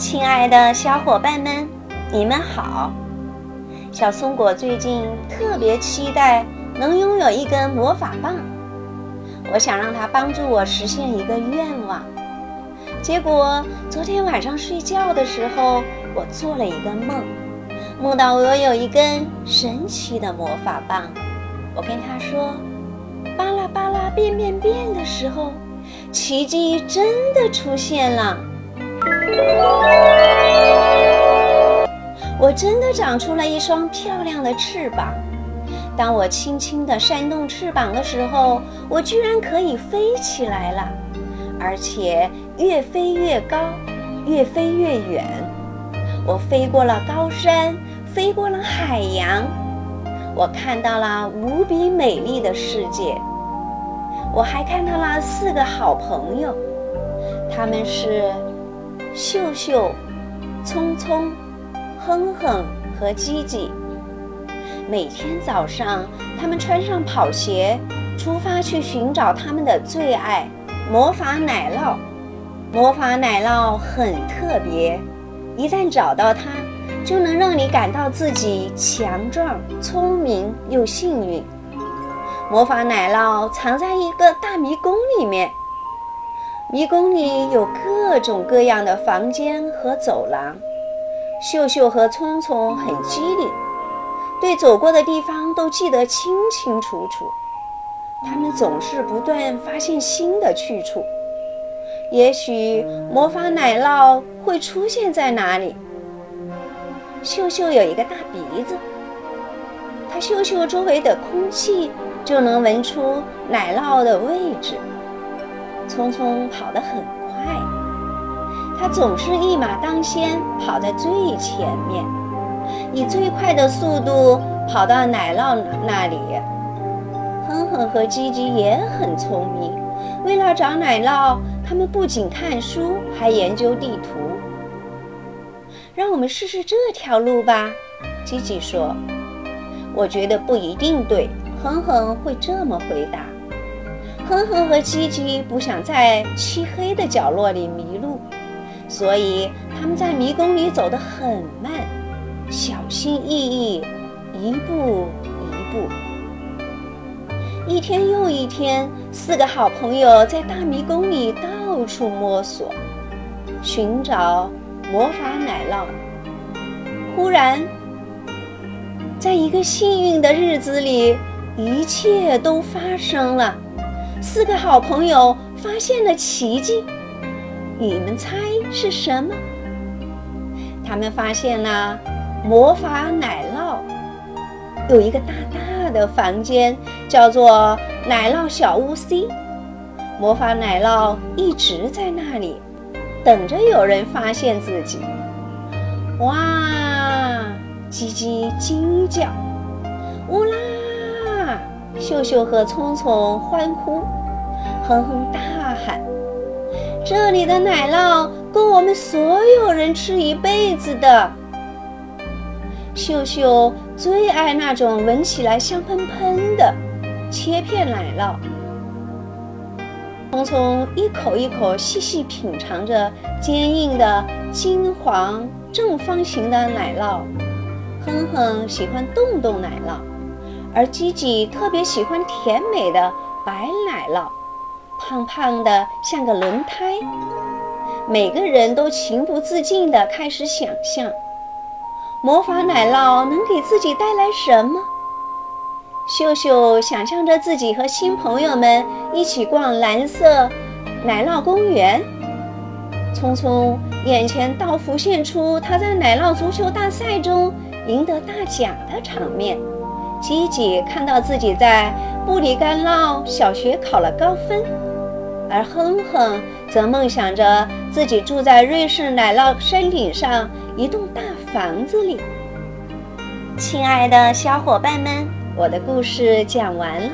亲爱的小伙伴们，你们好！小松果最近特别期待能拥有一根魔法棒，我想让它帮助我实现一个愿望。结果昨天晚上睡觉的时候，我做了一个梦，梦到我有一根神奇的魔法棒。我跟他说：“巴拉巴拉变变变”的时候，奇迹真的出现了。我真的长出了一双漂亮的翅膀。当我轻轻地扇动翅膀的时候，我居然可以飞起来了，而且越飞越高，越飞越远。我飞过了高山，飞过了海洋，我看到了无比美丽的世界。我还看到了四个好朋友，他们是。秀秀、聪聪、哼哼和吉吉，每天早上，他们穿上跑鞋，出发去寻找他们的最爱——魔法奶酪。魔法奶酪很特别，一旦找到它，就能让你感到自己强壮、聪明又幸运。魔法奶酪藏在一个大迷宫里面。迷宫里有各种各样的房间和走廊，秀秀和聪聪很机灵，对走过的地方都记得清清楚楚。他们总是不断发现新的去处。也许魔法奶酪会出现在哪里？秀秀有一个大鼻子，它嗅嗅周围的空气，就能闻出奶酪的位置。聪聪跑得很快，他总是一马当先，跑在最前面，以最快的速度跑到奶酪那里。哼哼和叽叽也很聪明，为了找奶酪，他们不仅看书，还研究地图。让我们试试这条路吧，叽叽说。我觉得不一定对，哼哼会这么回答。哼哼和叽叽不想在漆黑的角落里迷路，所以他们在迷宫里走得很慢，小心翼翼，一步一步。一天又一天，四个好朋友在大迷宫里到处摸索，寻找魔法奶酪。忽然，在一个幸运的日子里，一切都发生了。四个好朋友发现了奇迹，你们猜是什么？他们发现了魔法奶酪，有一个大大的房间，叫做奶酪小屋 C。魔法奶酪一直在那里，等着有人发现自己。哇！叽叽惊叫，乌拉！秀秀和聪聪欢呼，哼哼大喊：“这里的奶酪够我们所有人吃一辈子的！”秀秀最爱那种闻起来香喷喷的切片奶酪。聪聪一口一口细细品尝着坚硬的金黄正方形的奶酪，哼哼喜欢动动奶酪。而吉吉特别喜欢甜美的白奶酪，胖胖的像个轮胎。每个人都情不自禁地开始想象，魔法奶酪能给自己带来什么。秀秀想象着自己和新朋友们一起逛蓝色奶酪公园。匆匆眼前倒浮现出他在奶酪足球大赛中赢得大奖的场面。吉吉看到自己在布里干酪小学考了高分，而哼哼则梦想着自己住在瑞士奶酪山顶上一栋大房子里。亲爱的小伙伴们，我的故事讲完了，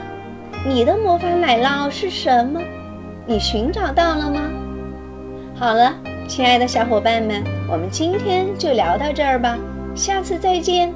你的魔法奶酪是什么？你寻找到了吗？好了，亲爱的小伙伴们，我们今天就聊到这儿吧，下次再见。